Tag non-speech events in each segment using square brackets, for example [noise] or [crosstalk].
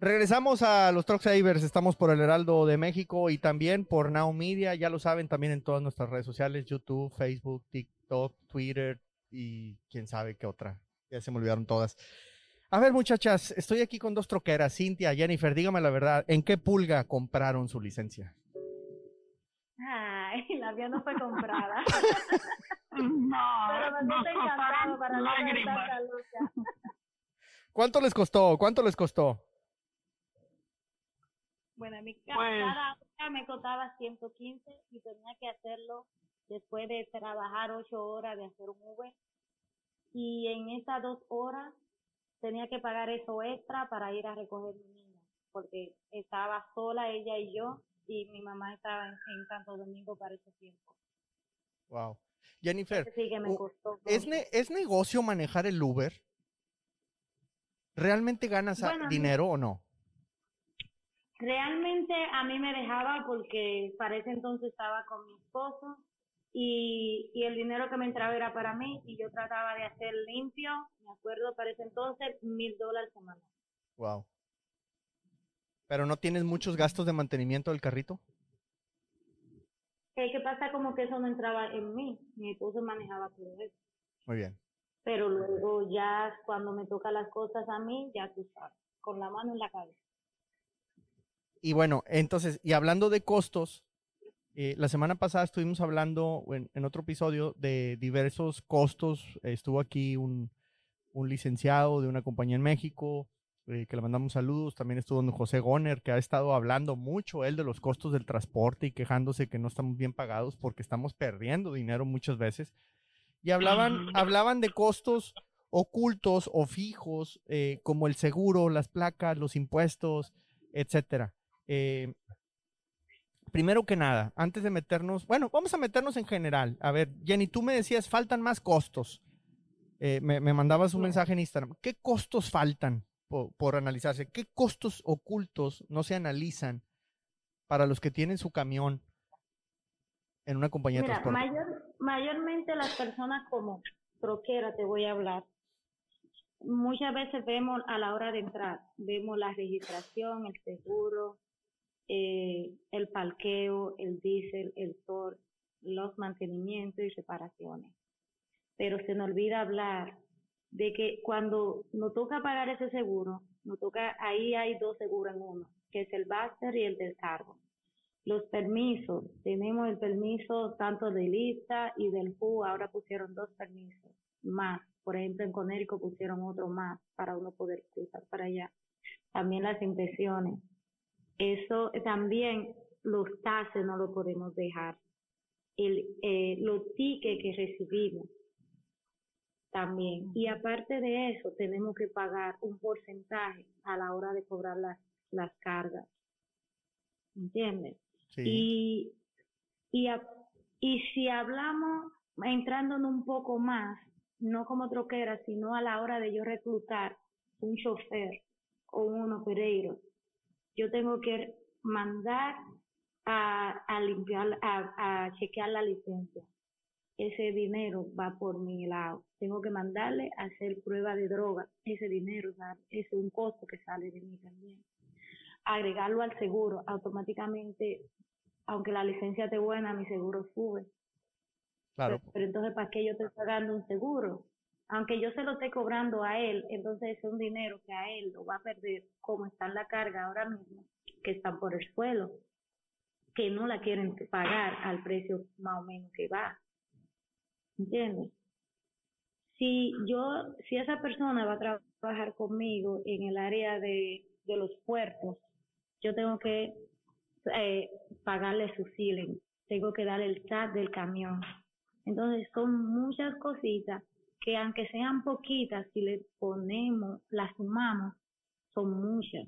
Regresamos a los Truck Savers, estamos por el Heraldo de México y también por Now Media, ya lo saben, también en todas nuestras redes sociales, YouTube, Facebook, TikTok, Twitter y quién sabe qué otra. Ya se me olvidaron todas. A ver, muchachas, estoy aquí con dos troqueras, Cintia, Jennifer, dígame la verdad, ¿en qué pulga compraron su licencia? Ay, la mía no fue comprada. [laughs] no, Pero me nos costarán para no lágrimas. ¿Cuánto les costó? ¿Cuánto les costó? Bueno, mi ca- Pues- cada hora me costaba 115 y tenía que hacerlo después de trabajar ocho horas de hacer un Uber. Y en esas dos horas tenía que pagar eso extra para ir a recoger mi niña, porque estaba sola ella y yo, y mi mamá estaba en, en Santo Domingo para ese tiempo. Wow. Jennifer, Así que me u- costó. ¿es, mucho. ne- ¿es negocio manejar el Uber? ¿Realmente ganas a- Bueno, a dinero o no? Realmente a mí me dejaba porque para ese entonces estaba con mi esposo y, y el dinero que me entraba era para mí y yo trataba de hacer limpio, me acuerdo para ese entonces, mil dólares semanales. Wow. ¿Pero no tienes muchos gastos de mantenimiento del carrito? ¿Qué pasa? Como que eso no entraba en mí, mi esposo manejaba todo eso. Muy bien. Pero luego ya cuando me toca las cosas a mí, ya tú sabes, con la mano en la cabeza. Y bueno, entonces, y hablando de costos, eh, la semana pasada estuvimos hablando en, en otro episodio de diversos costos. Eh, estuvo aquí un, un licenciado de una compañía en México, eh, que le mandamos saludos. También estuvo don José Goner, que ha estado hablando mucho él de los costos del transporte y quejándose que no estamos bien pagados porque estamos perdiendo dinero muchas veces. Y hablaban, hablaban de costos ocultos o fijos, eh, como el seguro, las placas, los impuestos, etcétera. Eh, primero que nada, antes de meternos, bueno, vamos a meternos en general. A ver, Jenny, tú me decías, faltan más costos. Eh, me, me mandabas un mensaje en Instagram. ¿Qué costos faltan por, por analizarse? ¿Qué costos ocultos no se analizan para los que tienen su camión en una compañía de Mira, transporte? mayor, mayormente las personas como troquera, te voy a hablar, muchas veces vemos a la hora de entrar, vemos la registración, el seguro, eh, el parqueo, el diésel, el TOR, los mantenimientos y reparaciones. Pero se nos olvida hablar de que cuando nos toca pagar ese seguro, nos toca, ahí hay dos seguros en uno, que es el Buster y el del cargo. Los permisos, tenemos el permiso tanto de lista y del FU, ahora pusieron dos permisos más. Por ejemplo, en Conérico pusieron otro más para uno poder cruzar para allá. También las impresiones. Eso también, los taxes no lo podemos dejar. El, eh, los tickets que recibimos también. Y aparte de eso, tenemos que pagar un porcentaje a la hora de cobrar las, las cargas. ¿Entiendes? Sí. Y, y, a- y si hablamos, entrándonos un poco más, no como troquera, sino a la hora de yo reclutar un chofer o un operador, yo tengo que mandar a, a limpiar, a, a chequear la licencia. Ese dinero va por mi lado. Tengo que mandarle a hacer prueba de droga. Ese dinero, es un costo que sale de mí también agregarlo al seguro, automáticamente, aunque la licencia esté buena, mi seguro sube. Claro. Pero, pero entonces, ¿para qué yo estoy pagando un seguro? Aunque yo se lo esté cobrando a él, entonces es un dinero que a él lo va a perder, como está en la carga ahora mismo, que están por el suelo, que no la quieren pagar al precio más o menos que va. ¿Entiendes? Si yo, si esa persona va a trabajar conmigo en el área de, los puertos, yo tengo que eh, pagarle su ceiling, tengo que darle el chat del camión. Entonces son muchas cositas que aunque sean poquitas, si le ponemos, las sumamos, son muchas.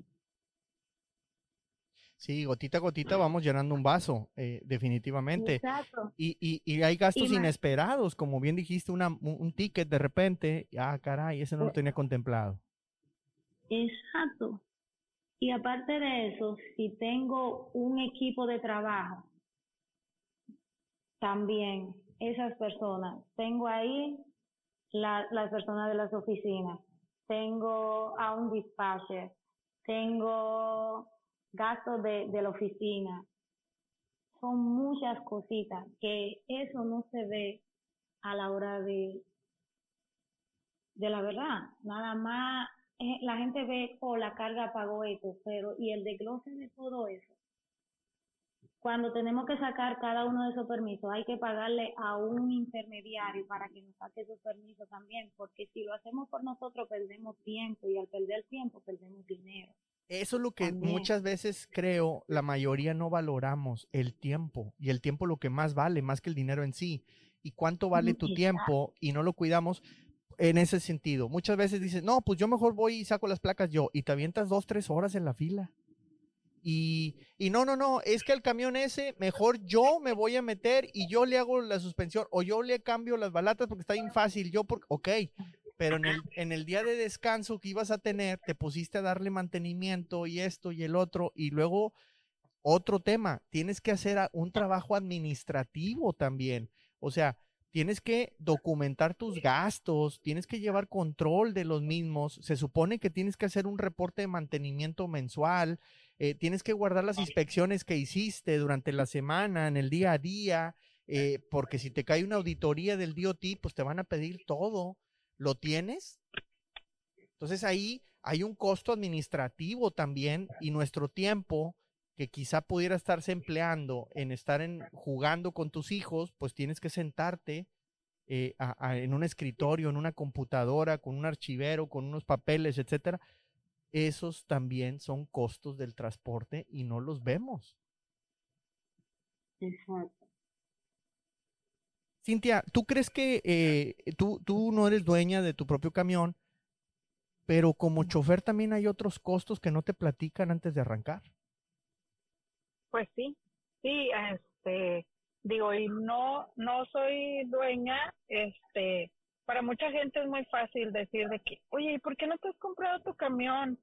Sí, gotita a gotita vamos llenando un vaso, eh, definitivamente. Exacto. Y, y, y hay gastos Y inesperados, como bien dijiste, una, un, un ticket de repente, ah, caray, ese no lo tenía contemplado. Exacto. Y aparte de eso, si tengo un equipo de trabajo, también esas personas, tengo ahí la, las personas de las oficinas, tengo a un dispatcher, tengo gastos de, de la oficina. Son muchas cositas que eso no se ve a la hora de, de la verdad. Nada más eh, la gente ve, oh, la carga pagó esto, pero y el desglose de todo eso. Cuando tenemos que sacar cada uno de esos permisos, hay que pagarle a un intermediario para que nos saque esos permisos también, porque si lo hacemos por nosotros perdemos tiempo y al perder tiempo perdemos dinero. Eso es lo que muchas veces creo la mayoría no valoramos, el tiempo. Y el tiempo lo que más vale, más que el dinero en sí. ¿Y cuánto vale tu tiempo? Y no lo cuidamos en ese sentido. Muchas veces dices, no, pues yo mejor voy y saco las placas yo. Y te avientas dos, tres horas en la fila. Y, no, no, no, es que el camión ese, mejor yo me voy a meter y yo le hago la suspensión o yo le cambio las balatas porque está bien fácil. Yo, por, ok, pero en el, en el día de descanso que ibas a tener, te pusiste a darle mantenimiento y esto y el otro y luego otro tema, tienes que hacer un trabajo administrativo también. O sea, tienes que documentar tus gastos, tienes que llevar control de los mismos, se supone que tienes que hacer un reporte de mantenimiento mensual, eh, tienes que guardar las inspecciones que hiciste durante la semana, en el día a día, eh, porque si te cae una auditoría del DOT, pues te van a pedir todo. ¿Lo tienes? Entonces ahí hay un costo administrativo también y nuestro tiempo que quizá pudiera estarse empleando en estar en, jugando con tus hijos, pues tienes que sentarte eh, en un escritorio, en una computadora, con un archivero, con unos papeles, etcétera. Esos también son costos del transporte y no los vemos. Exacto. Cintia, ¿tú crees que eh, tú, tú no eres dueña de tu propio camión, pero como chofer también hay otros costos que no te platican antes de arrancar? Pues sí, sí, este, digo, y no, no soy dueña, este, para mucha gente es muy fácil decir de que, oye, ¿y por qué no te has comprado tu camión?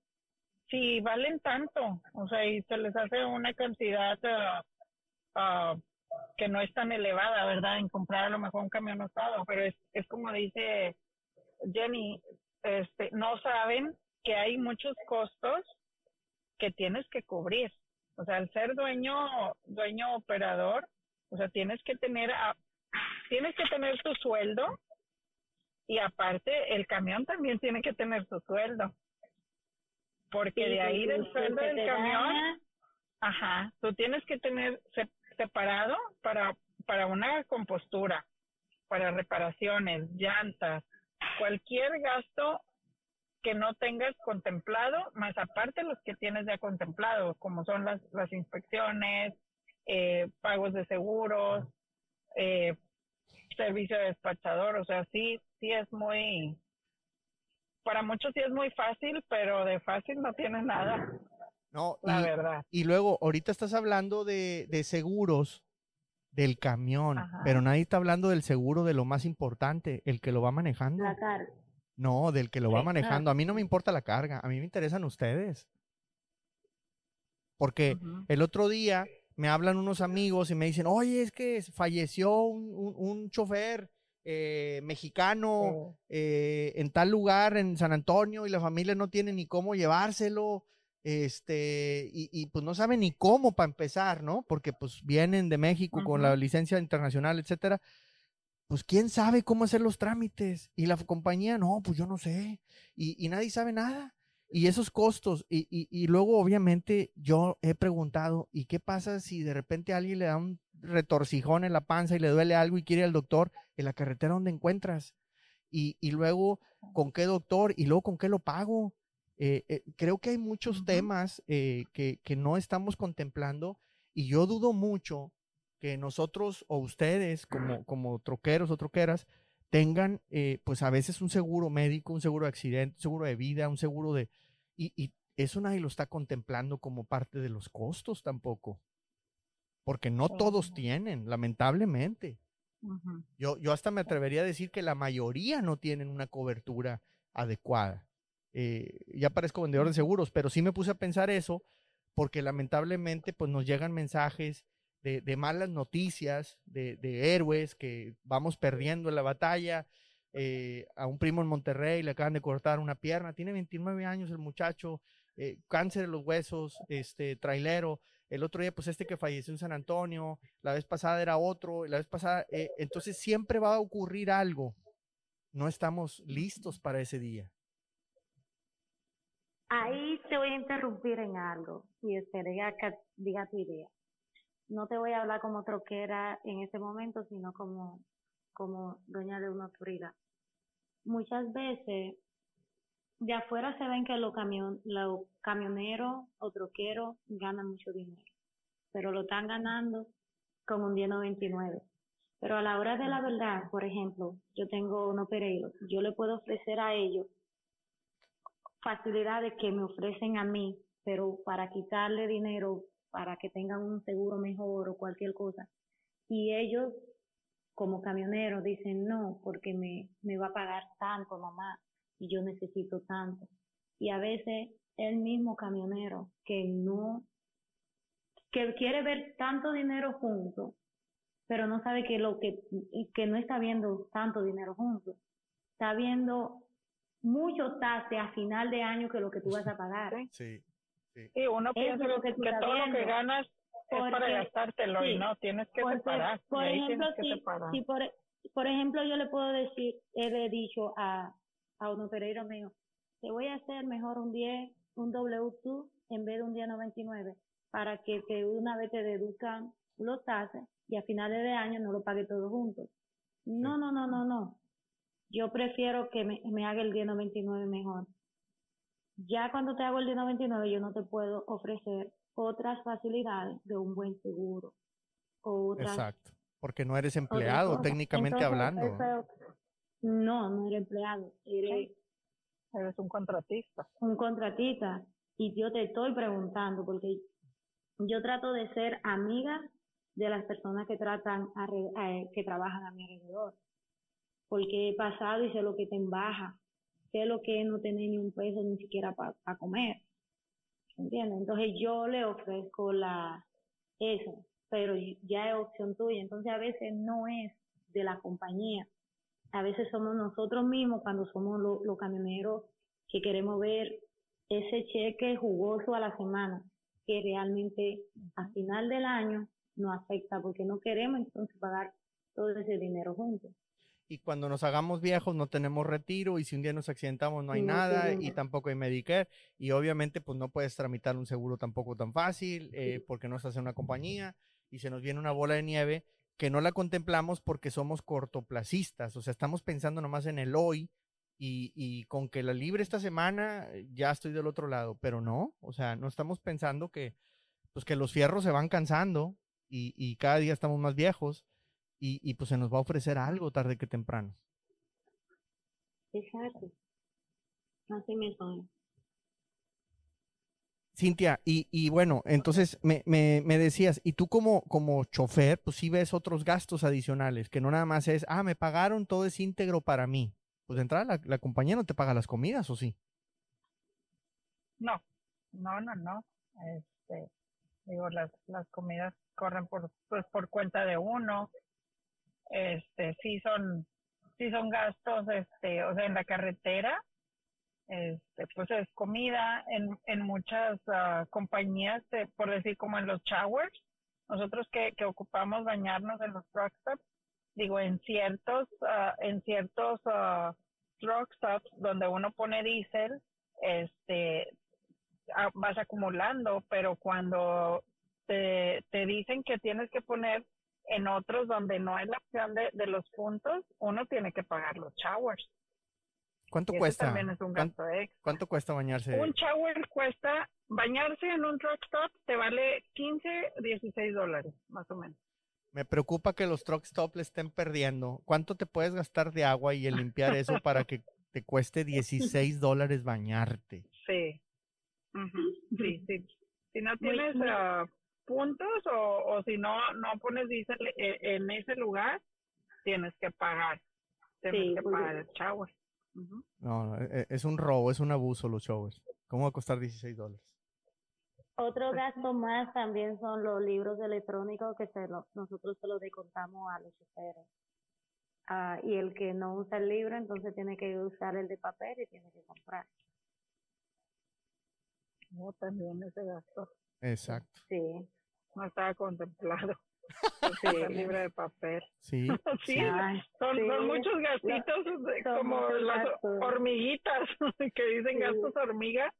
Si valen tanto, o sea, y se les hace una cantidad uh, que no es tan elevada, ¿verdad? En comprar a lo mejor un camión usado, pero es, es como dice Jenny, este, no saben que hay muchos costos que tienes que cubrir. O sea, al ser dueño, dueño operador, o sea, tienes que tener, tienes que tener tu sueldo y aparte el camión también tiene que tener su sueldo. Porque de ahí del sueldo del camión, ajá, tú tienes que tener separado para, para una compostura, para reparaciones, llantas, cualquier gasto que no tengas contemplado, más aparte los que tienes ya contemplado, como son las, las inspecciones, eh, pagos de seguros, eh, servicio de despachador, o sea, sí, sí es muy, para muchos sí es muy fácil, pero de fácil no tiene nada. No, la verdad. Y luego, ahorita estás hablando de, de seguros del camión, pero nadie está hablando del seguro de lo más importante, el que lo va manejando. La carga. No, del que lo va manejando. A mí no me importa la carga, a mí me interesan ustedes. Porque el otro día me hablan unos amigos y me dicen, oye, es que falleció un, chofer eh, mexicano oh. eh, en tal lugar, en San Antonio, y la familia no tiene ni cómo llevárselo. Este, y, y pues no saben ni cómo para empezar, ¿no? Porque pues vienen de México con la licencia internacional, etcétera pues quién sabe cómo hacer los trámites. Y la compañía, no, pues yo no sé. Y, nadie sabe nada. Y esos costos. Y, y, luego, obviamente, yo he preguntado, ¿y qué pasa si de repente alguien le da un retorcijón en la panza y le duele algo y quiere ir al doctor? En la carretera donde encuentras. Y, luego, ¿con qué doctor? Y luego, ¿con qué lo pago? Eh, eh, creo que hay muchos temas eh, que, que no estamos contemplando y yo dudo mucho que nosotros o ustedes como, como troqueros o troqueras tengan pues a veces un seguro médico, un seguro de accidente, un seguro de vida, un seguro de... Y, eso nadie lo está contemplando como parte de los costos tampoco. Porque no todos tienen, lamentablemente. yo, yo hasta me atrevería a decir que la mayoría no tienen una cobertura adecuada. Eh, ya parezco vendedor de seguros, pero sí me puse a pensar eso porque lamentablemente pues nos llegan mensajes de, malas noticias, de, héroes que vamos perdiendo en la batalla. Eh, a un primo en Monterrey le acaban de cortar una pierna, tiene 29 años el muchacho, eh, cáncer de los huesos, este, trailero, el otro día, pues este que falleció en San Antonio, la vez pasada era otro, la vez pasada, eh, entonces siempre va a ocurrir algo. No estamos listos para ese día. Ahí te voy a interrumpir en algo y esperaría que diga tu idea. No te voy a hablar como troquera en ese momento, sino como, como dueña de una autoridad. Muchas veces de afuera se ven que los, camion, los camioneros o troqueros ganan mucho dinero, pero lo están ganando con un 1099. Pero a la hora de la verdad, por ejemplo, yo tengo un operador, yo le puedo ofrecer a ellos facilidades que me ofrecen a mí, pero para quitarle dinero, para que tengan un seguro mejor o cualquier cosa. Y ellos, como camioneros, dicen no, porque me, me va a pagar tanto, mamá, y yo necesito tanto. Y a veces el mismo camionero que no, que quiere ver tanto dinero junto, pero no sabe que lo que, que no está viendo tanto dinero junto, está viendo mucho tase a final de año que lo que tú vas a pagar. Sí. Sí, uno piensa que, que todo lo que ganas es para gastártelo y no, tienes que separar. Por ejemplo, si, por, por ejemplo yo le puedo decir, he dicho a, a un operador mío, te voy a hacer mejor un 10, un W2 en vez de un 1099 para que te, una vez te deduzcan los tases y a finales de año no lo pague todo junto. No, no, no, no, no. Yo prefiero que me, me haga el 1099 mejor. Ya cuando te hago el 1099 yo no te puedo ofrecer otras facilidades de un buen seguro. Exacto, porque no eres empleado técnicamente hablando. No, no eres empleado, eres, eres un contratista. Un contratista. Y yo te estoy preguntando, porque yo trato de ser amiga de las personas que tratan que trabajan a mi alrededor porque he pasado y sé lo que te embaja, sé lo que es no tener ni un peso ni siquiera para comer, ¿entiendes? Entonces yo le ofrezco la eso, pero ya es opción tuya, entonces a veces no es de la compañía, a veces somos nosotros mismos cuando somos los camioneros que queremos ver ese cheque jugoso a la semana, que realmente a final del año nos afecta porque no queremos entonces pagar todo ese dinero juntos. Y cuando nos hagamos viejos no tenemos retiro y si un día nos accidentamos no hay nada y tampoco hay Medicare y obviamente pues no puedes tramitar un seguro tampoco tan fácil eh, porque no estás en una compañía y se nos viene una bola de nieve que no la contemplamos porque somos cortoplacistas, o sea, estamos pensando nomás en el hoy y, con que la libre esta semana eh, ya estoy del otro lado, pero no, o sea, no estamos pensando que pues que los fierros se van cansando y, y cada día estamos más viejos y, y pues se nos va a ofrecer algo tarde que temprano. Exacto. Así mismo. Cintia, y, y bueno, entonces me, me, me, decías, y tú como, como chofer, pues sí ves otros gastos adicionales, que no nada más es, ah, me pagaron, todo es íntegro para mí. Pues de entrada la, la compañía no te paga las comidas, ¿o sí? No, no, no, no. Este, digo, las, las comidas corren por, pues, por cuenta de uno este sí son sí son gastos este o sea en la carretera este pues es comida en en muchas uh, compañías por decir como en los showers nosotros que, que ocupamos bañarnos en los truck stops digo en ciertos uh, en ciertos uh, truck stops donde uno pone diésel este vas acumulando pero cuando te, te dicen que tienes que poner en otros donde no hay la opción de, de los puntos, uno tiene que pagar los showers. ¿Cuánto cuesta? También es un gasto extra. ¿Cuánto cuesta bañarse? Un shower cuesta, bañarse en un truck stop te vale 15, 16 dólares, más o menos. Me preocupa que los truck stop le estén perdiendo. ¿Cuánto te puedes gastar de agua y el limpiar eso [laughs] para que te cueste 16 dólares bañarte? Sí. Sí, sí. Si no tienes uh, puntos o, o si no no pones diésel e, en, ese lugar, tienes que pagar. Tienes que pagar el shower. No, e, e, es un robo, es un abuso los showers. ¿Cómo va a costar 16 dólares? Otro gasto más también son los libros electrónicos que se nosotros se los descontamos a los choferes. Ah, y el que no usa el libro, entonces tiene que usar el de papel y tiene que comprar. No, también ese gasto. Exacto. Sí. No estaba contemplado. Sí, libre de papel. [laughs] Sí. sí, Ay, son, sí. son muchos gastitos como las gastos. hormiguitas [laughs] que dicen Sí. gastos hormiga,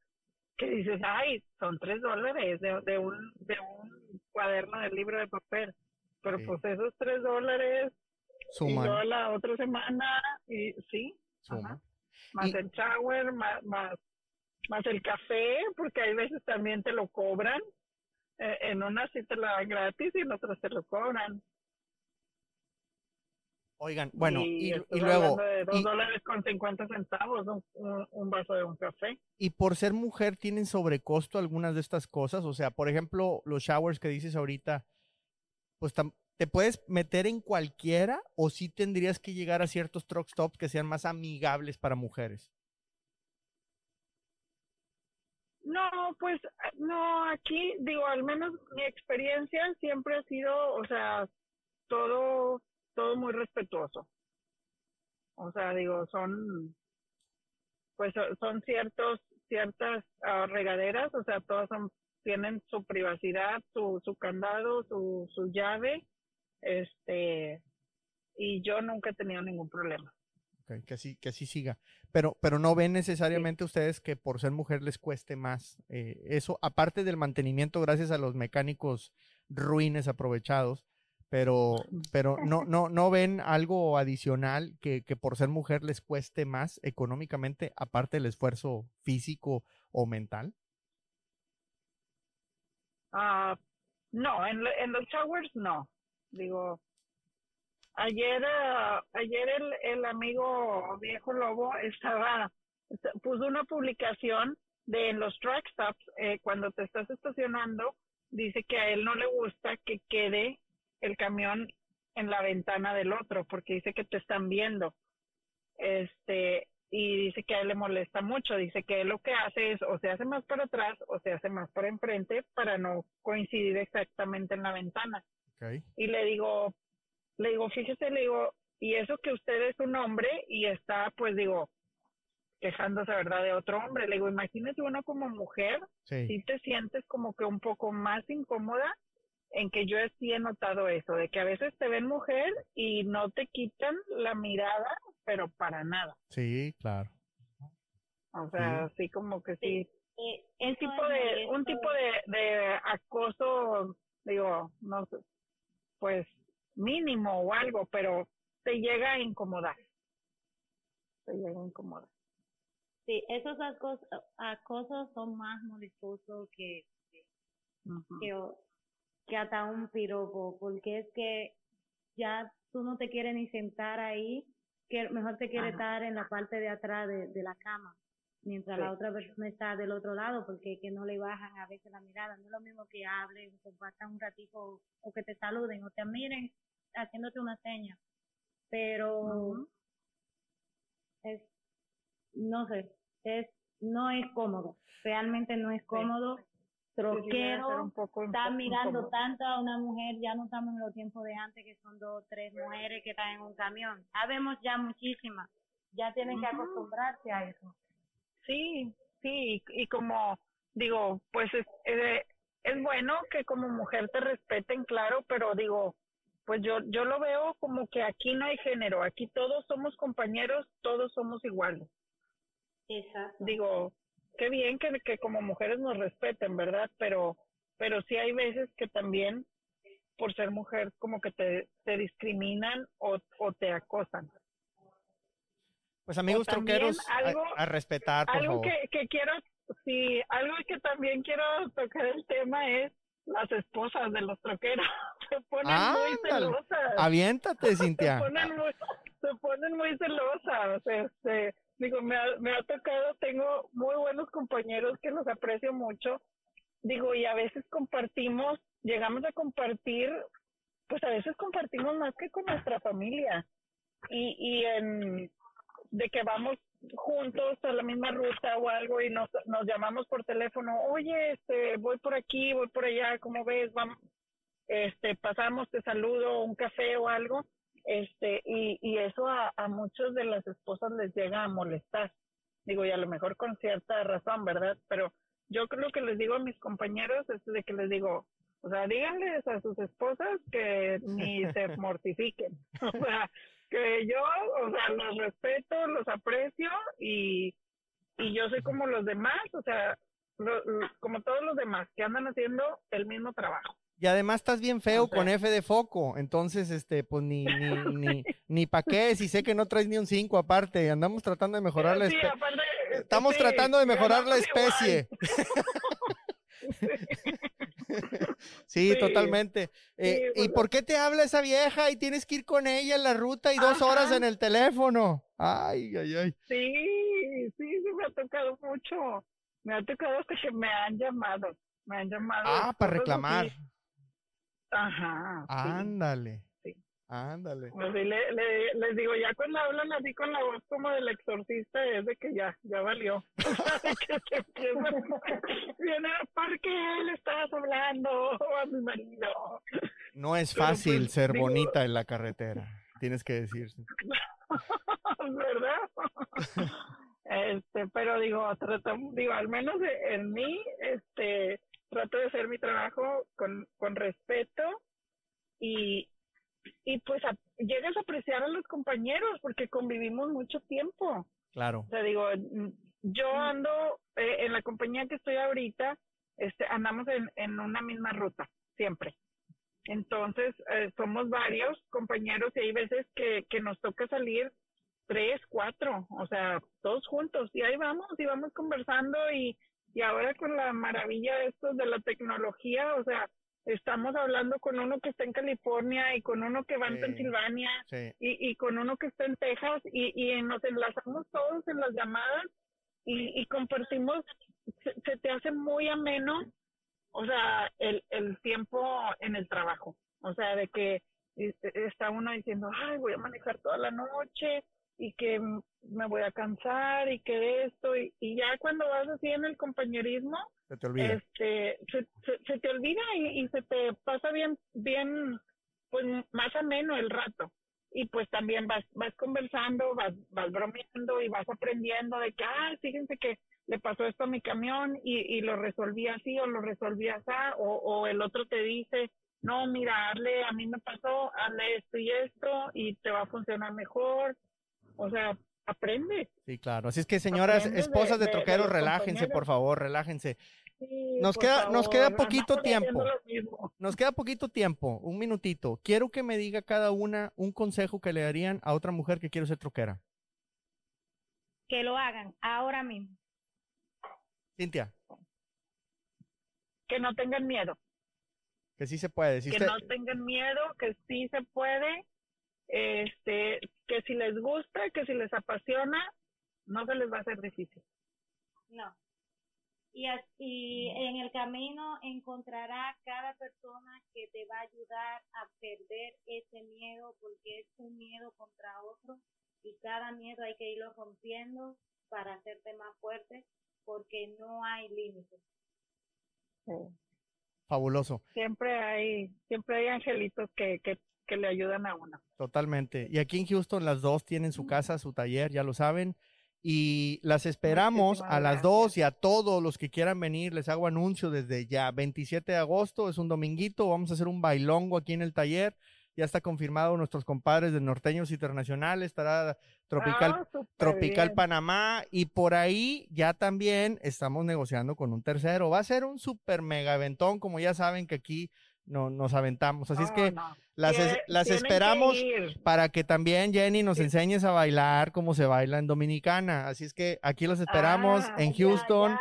que dices, ay, son tres dólares de, de un de un cuaderno de libro de papel. Pero Sí. pues esos tres dólares y Suman. yo la otra semana, y sí, ajá. más Y- el shower, más, más, más el café, porque hay veces también te lo cobran. Eh, en unas sí te lo dan gratis y en otras te lo cobran. Oigan, bueno, y, luego, de dos y, dólares con 50 centavos, un, un, un vaso de un café. y por ser mujer, ¿tienen sobrecosto algunas de estas cosas? O sea, por ejemplo, los showers que dices ahorita, pues ¿te puedes meter en cualquiera o sí tendrías que llegar a ciertos truck stops que sean más amigables para mujeres? No, pues no, aquí digo, al menos mi experiencia siempre ha sido, o sea, todo, todo muy respetuoso. O sea, digo, son, pues so- son ciertos, ciertas ah, regaderas, o sea, todas son, tienen su privacidad, su, su candado, su, su llave, este, y yo nunca he tenido ningún problema. Que así, que así siga. Pero, pero no ven necesariamente ustedes que por ser mujer les cueste más eh, eso, aparte del mantenimiento gracias a los mecánicos ruines aprovechados, pero, pero no, [laughs] no, no ven algo adicional que, que por ser mujer les cueste más económicamente, aparte del esfuerzo físico o mental. Ah, no, en, en los showers no. Digo, ayer, ah, ayer el, el amigo viejo lobo estaba, esta- puso una publicación de en los track stops, eh, cuando te estás estacionando, dice que a él no le gusta que quede el camión en la ventana del otro, porque dice que te están viendo. Este, y dice que a él le molesta mucho, dice que él lo que hace es o se hace más para atrás o se hace más para enfrente para no coincidir exactamente en la ventana. Okay. Y le digo, le digo, fíjese, le digo, y eso que usted es un hombre y está, pues digo, quejándose, ¿verdad?, de otro hombre. Le digo, imagínese uno como mujer, Sí. si te sientes como que un poco más incómoda en que yo sí he notado eso, de que a veces te ven mujer y no te quitan la mirada, pero para nada. Sí, claro. O sea, así como que sí, un tipo de un tipo de, de acoso digo no sé pues mínimo o algo pero te llega a incomodar. Te llega a incomodar. Sí, esos acosos, acosos son más molestosos que, que, que hasta un piropo, porque es que ya tú no te quieres ni sentar ahí, que mejor te quieres Ajá. estar en la parte de atrás de, de la cama, mientras la otra persona está del otro lado, porque que no le bajan a veces la mirada, no es lo mismo que hablen, compartan un ratito, o que te saluden, o te miren haciéndote una seña, pero es, no sé, es, no es cómodo, realmente no es cómodo, Sí, troquero, está mirando incómodo. tanto a una mujer, ya no estamos en los tiempos de antes que son dos, tres mujeres que están en un camión. Sabemos ya muchísimas, ya tienen que acostumbrarse a eso. sí sí y, como digo pues es, es bueno que como mujer te respeten claro pero digo pues yo yo lo veo como que aquí no hay género aquí todos somos compañeros todos somos iguales Exacto. digo, qué bien que, que como mujeres nos respeten, ¿verdad? Pero, pero sí hay veces que también por ser mujer como que te, te discriminan o, o te acosan. Pues amigos troqueros, a- algo- a, respetar, por Algo favor. que, que quiero, sí, algo que también quiero tocar el tema es las esposas de los troqueros. [laughs] Se ponen muy celosas. Aviéntate, [laughs] se Cintia. ponen muy, se ponen muy celosas. Este, digo, me ha, me ha tocado, tengo muy buenos compañeros que los aprecio mucho. Digo, y a veces compartimos, llegamos a compartir, pues a veces compartimos más que con nuestra familia. Y, y en, de que vamos juntos a la misma ruta o algo y nos, nos llamamos por teléfono, oye, este, voy por aquí, voy por allá, ¿cómo ves? Vamos, este, pasamos, te saludo, un café o algo, este, y, y eso a, a muchos de las esposas les llega a molestar. Digo, y a lo mejor con cierta razón, ¿verdad? Pero yo creo que les digo a mis compañeros es de que les digo, o sea, díganles a sus esposas que ni se [laughs] mortifiquen. O sea, que yo, o sea, los respeto, los aprecio y, y yo soy como los demás, o sea, como todos los demás que andan haciendo el mismo trabajo. Y además estás bien feo con F de foco, entonces, este, pues ni, [laughs] ni, ni, ni pa' qué, si sé que no traes ni un 5 aparte, andamos tratando de mejorar la especie. Estamos tratando de mejorar la especie. [laughs] [laughs] Sí, totalmente. Eh, ¿Y por qué te habla esa vieja y tienes que ir con ella en la ruta y dos horas en el teléfono? Ay, ay, ay. Sí, sí, sí, me ha tocado mucho. Me ha tocado que me han llamado. Me han llamado. Ah, para reclamar. Ajá. Ándale. Ándale. Pues le, les digo, ya cuando hablan así con la voz como del exorcista, es de que ya, ya valió. [laughs] que se viene, ¿por qué le estabas hablando a mi marido? No es fácil pues, ser bonita en la carretera, tienes que decir. [laughs] ¿Verdad? este, pero digo, trato, digo, al menos en mí, este, trato de hacer mi trabajo con, con respeto y, y pues llegas a apreciar a los compañeros porque convivimos mucho tiempo. Claro. O sea, digo, yo ando eh, en la compañía que estoy ahorita, este, andamos en, en una misma ruta, siempre. Entonces, eh, somos varios compañeros y hay veces que, que nos toca salir tres, cuatro, o sea, todos juntos. Y ahí vamos, y vamos conversando y, y ahora con la maravilla de esto de la tecnología, o sea, estamos hablando con uno que está en California y con uno que va en Pensilvania y, y, con uno que está en Texas y, y nos enlazamos todos en las llamadas y, y compartimos, se, te hace muy ameno, o sea, el, el tiempo en el trabajo. O sea, de que está uno diciendo, ay, voy a manejar toda la noche y que me voy a cansar y que esto y, y ya cuando vas así en el compañerismo, se te olvida. Este, se, te olvida y, se te pasa bien, bien, pues más ameno el rato. Y pues también vas, vas conversando, vas, vas bromeando y vas aprendiendo de que, ah, fíjense que le pasó esto a mi camión y, y lo resolví así o lo resolví así, o, o el otro te dice, no, mira, hazle, a mí me pasó, hazle esto y esto y te va a funcionar mejor. O sea, aprende. Sí, claro. Así es que, señoras, esposas de, troqueros, relájense, por favor, relájense. nos queda, nos queda poquito tiempo. Nos queda poquito tiempo, un minutito. Quiero que me diga cada una un consejo que le darían a otra mujer que quiere ser troquera. Que lo hagan ahora mismo. Cintia. Que no tengan miedo. Que sí se puede. que no tengan miedo, que sí se puede este, que si les gusta, que si les apasiona, no se les va a hacer difícil. No. Y, así, en el camino encontrará cada persona que te va a ayudar a perder ese miedo, porque es un miedo contra otro, y cada miedo hay que irlo rompiendo para hacerte más fuerte, porque no hay límites. Fabuloso. Siempre hay, siempre hay angelitos que, que que le ayudan a uno. Totalmente. Y aquí en Houston las dos tienen su casa, su taller, ya lo saben. Y las esperamos a las dos y a todos los que quieran venir. Les hago anuncio desde ya. 27 de agosto es un dominguito. Vamos a hacer un bailongo aquí en el taller. Ya está confirmado nuestros compadres de Norteños Internacionales. Estará Tropical, ah, Tropical Panamá. Y por ahí ya también estamos negociando con un tercero. Va a ser un super mega eventón, como ya saben que aquí no, nos aventamos. Así es que las, las esperamos para que también Jenny nos enseñes a bailar como se baila en Dominicana. Así es que aquí los esperamos ah, en Houston.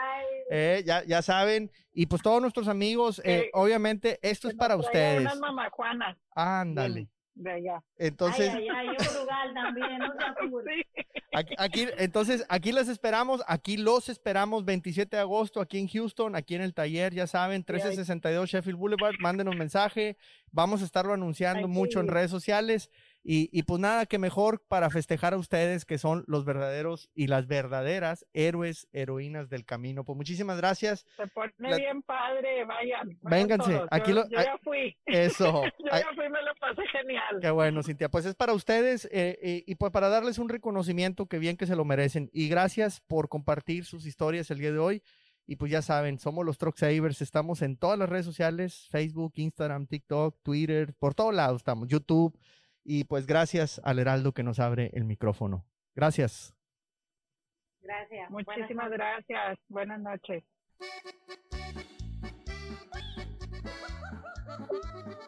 Eh, ya, ya, saben. Y pues todos nuestros amigos, eh, obviamente esto es para ustedes. Ándale. De allá. Entonces. también, [laughs] Aquí, entonces, aquí les esperamos, aquí los esperamos 27 de agosto, aquí en Houston, aquí en el taller, ya saben, 1362 Sheffield Boulevard, manden un mensaje, vamos a estarlo anunciando mucho en redes sociales. Y, pues nada, que mejor para festejar a ustedes que son los verdaderos y las verdaderas héroes, heroínas del camino. Pues muchísimas gracias. Se pone bien padre, vayan. Vénganse, aquí yo, lo... Yo ya fui. Eso. [laughs] yo ya fui, me lo pasé genial. Qué bueno, Cintia. Pues es para ustedes eh, y pues para darles un reconocimiento que bien que se lo merecen. Y gracias por compartir sus historias el día de hoy. Y pues ya saben, somos los Truck Savers, estamos en todas las redes sociales, Facebook, Instagram, TikTok, Twitter, por todos lados estamos, YouTube. Y pues gracias al Heraldo que nos abre el micrófono. Gracias. Gracias. Muchísimas gracias. Buenas noches. [laughs]